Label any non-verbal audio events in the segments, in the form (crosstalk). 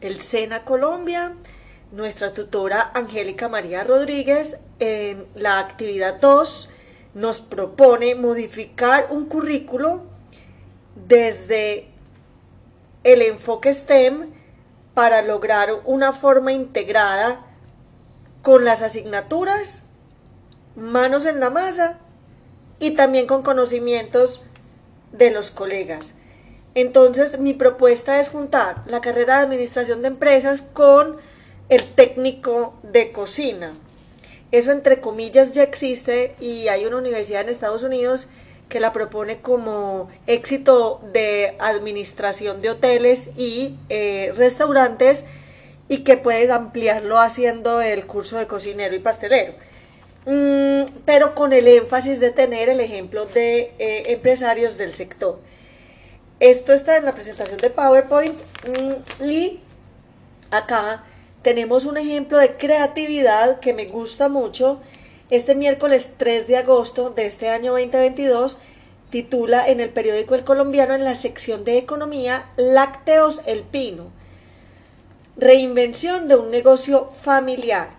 el SENA Colombia, nuestra tutora Angélica María Rodríguez, en la actividad 2, nos propone modificar un currículo desde el enfoque STEM para lograr una forma integrada con las asignaturas, manos en la masa y también con conocimientos de los colegas. Entonces mi propuesta es juntar la carrera de administración de empresas con el técnico de cocina. Eso entre comillas ya existe y hay una universidad en Estados Unidos que la propone como éxito de administración de hoteles y eh, restaurantes y que puedes ampliarlo haciendo el curso de cocinero y pastelero. Mm, pero con el énfasis de tener el ejemplo de eh, empresarios del sector. Esto está en la presentación de PowerPoint mm, y acá tenemos un ejemplo de creatividad que me gusta mucho. Este miércoles 3 de agosto de este año 2022 titula en el periódico El Colombiano en la sección de economía Lácteos El Pino. Reinvención de un negocio familiar.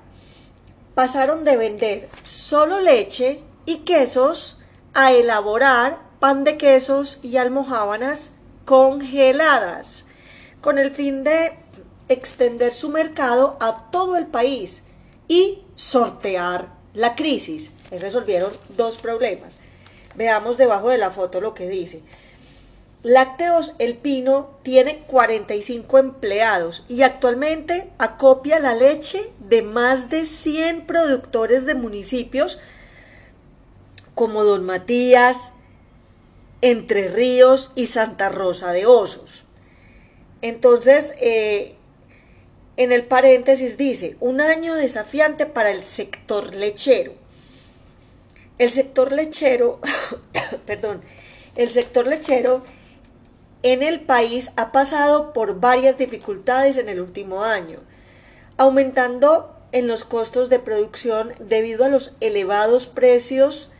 Pasaron de vender solo leche y quesos a elaborar pan de quesos y almohábanas congeladas con el fin de extender su mercado a todo el país y sortear la crisis. Resolvieron dos problemas. Veamos debajo de la foto lo que dice. Lácteos El Pino tiene 45 empleados y actualmente acopia la leche de más de 100 productores de municipios como Don Matías, Entre Ríos y Santa Rosa de Osos. Entonces, eh, en el paréntesis dice, un año desafiante para el sector lechero. El sector lechero, (coughs) perdón, el sector lechero en el país ha pasado por varias dificultades en el último año, aumentando en los costos de producción debido a los elevados precios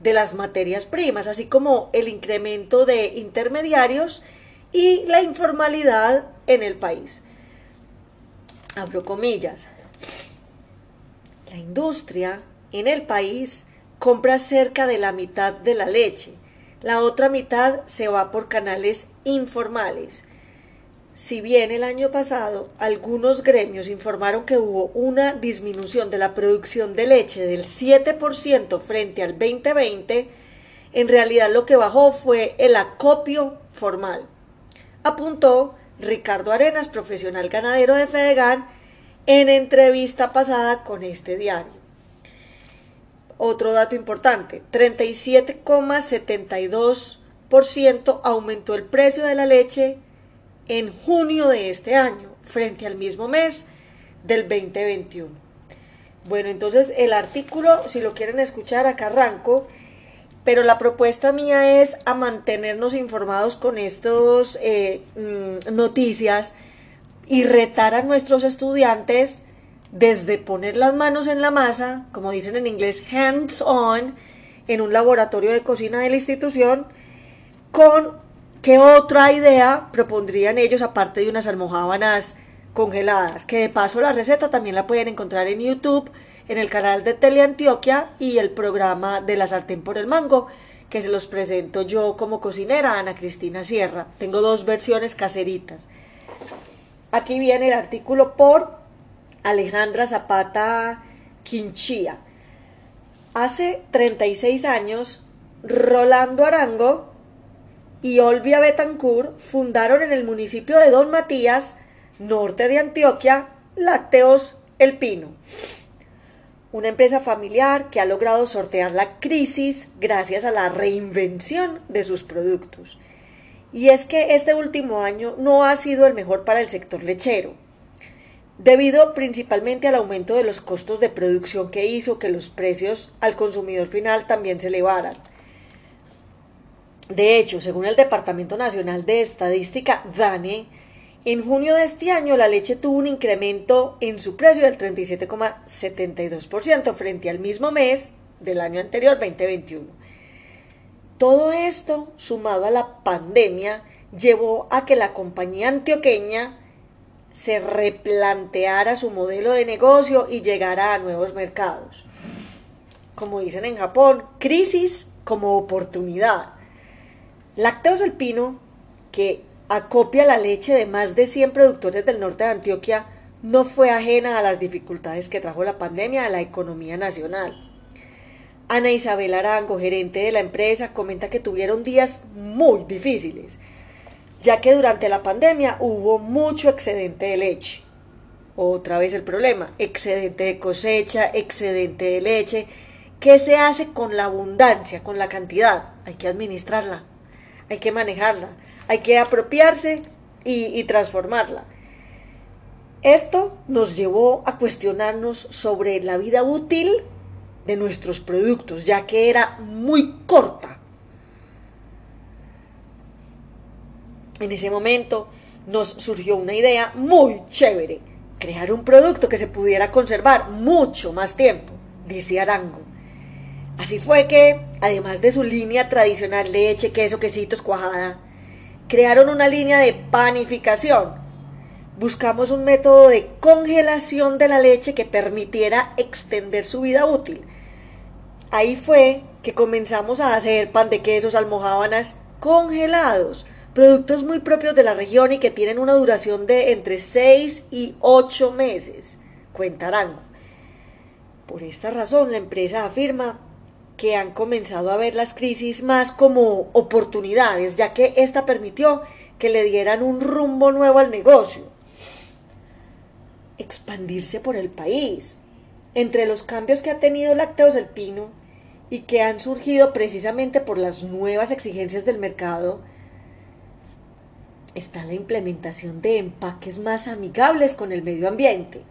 de las materias primas, así como el incremento de intermediarios y la informalidad en el país. Abro comillas, la industria en el país compra cerca de la mitad de la leche, la otra mitad se va por canales informales. Si bien el año pasado algunos gremios informaron que hubo una disminución de la producción de leche del 7% frente al 2020, en realidad lo que bajó fue el acopio formal. Apuntó Ricardo Arenas, profesional ganadero de Fedegan, en entrevista pasada con este diario. Otro dato importante, 37,72% aumentó el precio de la leche en junio de este año frente al mismo mes del 2021. Bueno, entonces el artículo, si lo quieren escuchar, acá arranco pero la propuesta mía es a mantenernos informados con estas eh, mm, noticias y retar a nuestros estudiantes desde poner las manos en la masa, como dicen en inglés, hands on, en un laboratorio de cocina de la institución, con qué otra idea propondrían ellos aparte de unas almohábanas congeladas, que de paso la receta también la pueden encontrar en YouTube en el canal de Teleantioquia y el programa de la sartén por el mango, que se los presento yo como cocinera, Ana Cristina Sierra. Tengo dos versiones caseritas. Aquí viene el artículo por Alejandra Zapata Quinchía. Hace 36 años, Rolando Arango y Olvia Betancourt fundaron en el municipio de Don Matías, norte de Antioquia, Lácteos El Pino una empresa familiar que ha logrado sortear la crisis gracias a la reinvención de sus productos. Y es que este último año no ha sido el mejor para el sector lechero, debido principalmente al aumento de los costos de producción que hizo que los precios al consumidor final también se elevaran. De hecho, según el Departamento Nacional de Estadística, DANE, en junio de este año la leche tuvo un incremento en su precio del 37,72% frente al mismo mes del año anterior 2021. Todo esto, sumado a la pandemia, llevó a que la compañía antioqueña se replanteara su modelo de negocio y llegara a nuevos mercados. Como dicen en Japón, crisis como oportunidad. Lácteos Alpino, que acopia la leche de más de 100 productores del norte de Antioquia, no fue ajena a las dificultades que trajo la pandemia a la economía nacional. Ana Isabel Arango, gerente de la empresa, comenta que tuvieron días muy difíciles, ya que durante la pandemia hubo mucho excedente de leche. Otra vez el problema, excedente de cosecha, excedente de leche. ¿Qué se hace con la abundancia, con la cantidad? Hay que administrarla, hay que manejarla, hay que apropiarse y, transformarla. Esto nos llevó a cuestionarnos sobre la vida útil de nuestros productos, ya que era muy corta. En ese momento nos surgió una idea muy chévere, crear un producto que se pudiera conservar mucho más tiempo, dice Arango. Así fue que, además de su línea tradicional leche, queso, quesitos, cuajada, crearon una línea de panificación buscamos un método de congelación de la leche que permitiera extender su vida útil. Ahí fue que comenzamos a hacer pan de quesos, almohábanas congelados, productos muy propios de la región y que tienen una duración de entre 6 y 8 meses, cuentarán. Por esta razón, la empresa afirma que han comenzado a ver las crisis más como oportunidades, ya que esta permitió que le dieran un rumbo nuevo al negocio expandirse por el país. Entre los cambios que ha tenido Lácteos del Pino y que han surgido precisamente por las nuevas exigencias del mercado, está la implementación de empaques más amigables con el medio ambiente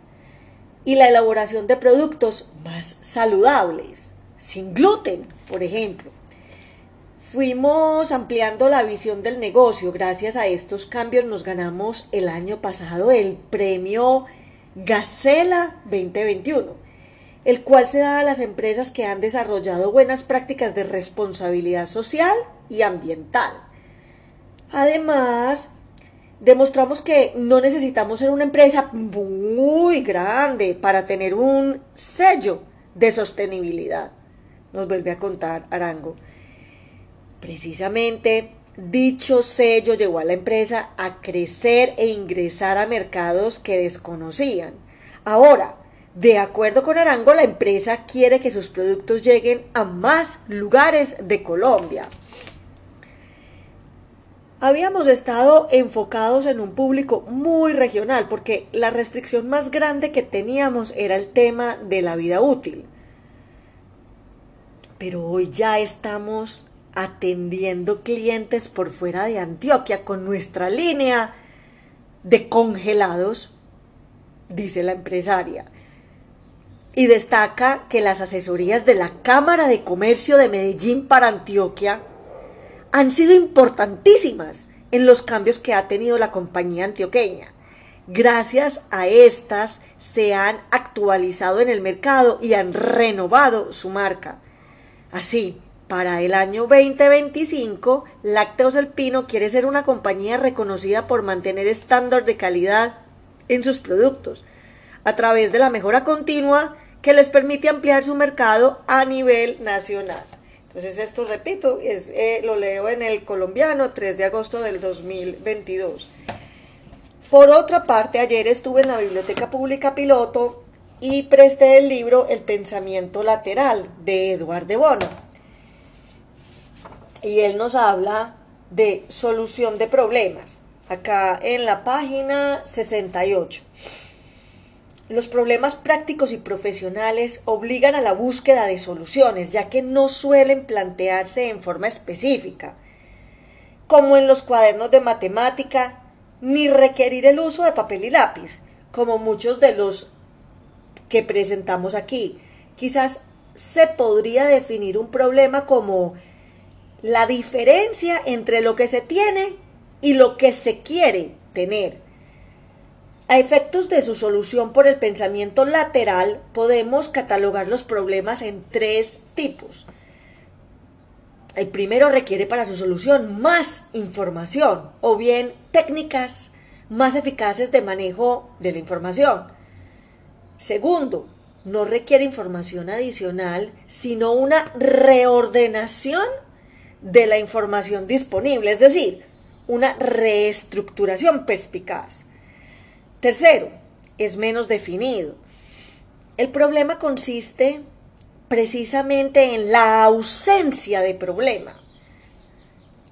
y la elaboración de productos más saludables, sin gluten, por ejemplo. Fuimos ampliando la visión del negocio. Gracias a estos cambios nos ganamos el año pasado el premio Gacela 2021, el cual se da a las empresas que han desarrollado buenas prácticas de responsabilidad social y ambiental. Además, demostramos que no necesitamos ser una empresa muy grande para tener un sello de sostenibilidad. Nos vuelve a contar Arango. Precisamente Dicho sello llevó a la empresa a crecer e ingresar a mercados que desconocían. Ahora, de acuerdo con Arango, la empresa quiere que sus productos lleguen a más lugares de Colombia. Habíamos estado enfocados en un público muy regional porque la restricción más grande que teníamos era el tema de la vida útil. Pero hoy ya estamos atendiendo clientes por fuera de Antioquia con nuestra línea de congelados, dice la empresaria. Y destaca que las asesorías de la Cámara de Comercio de Medellín para Antioquia han sido importantísimas en los cambios que ha tenido la compañía antioqueña. Gracias a estas se han actualizado en el mercado y han renovado su marca. Así, para el año 2025, Lácteos del Pino quiere ser una compañía reconocida por mantener estándar de calidad en sus productos, a través de la mejora continua que les permite ampliar su mercado a nivel nacional. Entonces esto, repito, es, eh, lo leo en el colombiano 3 de agosto del 2022. Por otra parte, ayer estuve en la Biblioteca Pública Piloto y presté el libro El pensamiento lateral de Eduardo de Bono y él nos habla de solución de problemas. Acá en la página 68. Los problemas prácticos y profesionales obligan a la búsqueda de soluciones, ya que no suelen plantearse en forma específica, como en los cuadernos de matemática, ni requerir el uso de papel y lápiz, como muchos de los que presentamos aquí. Quizás se podría definir un problema como la diferencia entre lo que se tiene y lo que se quiere tener. A efectos de su solución por el pensamiento lateral, podemos catalogar los problemas en tres tipos. El primero requiere para su solución más información o bien técnicas más eficaces de manejo de la información. Segundo, no requiere información adicional, sino una reordenación de la información disponible, es decir, una reestructuración perspicaz. Tercero, es menos definido. El problema consiste precisamente en la ausencia de problema.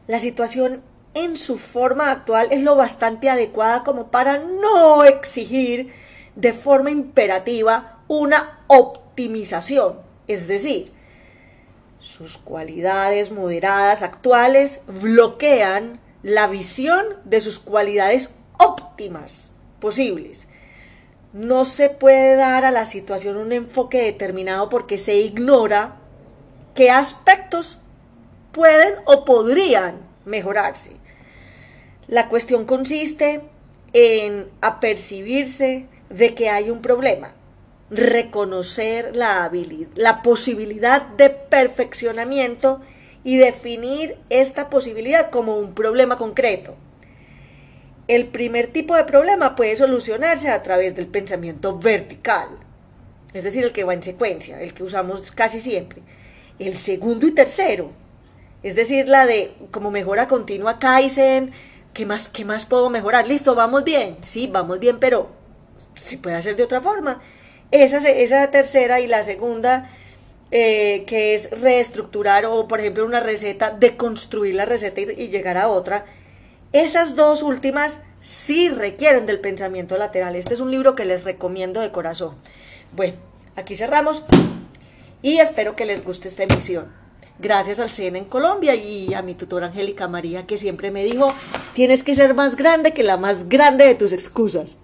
La situación en su forma actual es lo bastante adecuada como para no exigir de forma imperativa una optimización, es decir, sus cualidades moderadas actuales bloquean la visión de sus cualidades óptimas posibles. No se puede dar a la situación un enfoque determinado porque se ignora qué aspectos pueden o podrían mejorarse. La cuestión consiste en apercibirse de que hay un problema, reconocer la habilidad, la posibilidad de perfeccionamiento y definir esta posibilidad como un problema concreto. El primer tipo de problema puede solucionarse a través del pensamiento vertical, es decir, el que va en secuencia, el que usamos casi siempre. El segundo y tercero, es decir, la de como mejora continua Kaizen, ¿qué más, qué más puedo mejorar? Listo, vamos bien, sí, vamos bien, pero se puede hacer de otra forma. Esa, esa tercera y la segunda eh, que es reestructurar o, por ejemplo, una receta, deconstruir la receta y, llegar a otra. Esas dos últimas sí requieren del pensamiento lateral. Este es un libro que les recomiendo de corazón. Bueno, aquí cerramos y espero que les guste esta emisión. Gracias al CEN en Colombia y a mi tutora Angélica María que siempre me dijo, tienes que ser más grande que la más grande de tus excusas.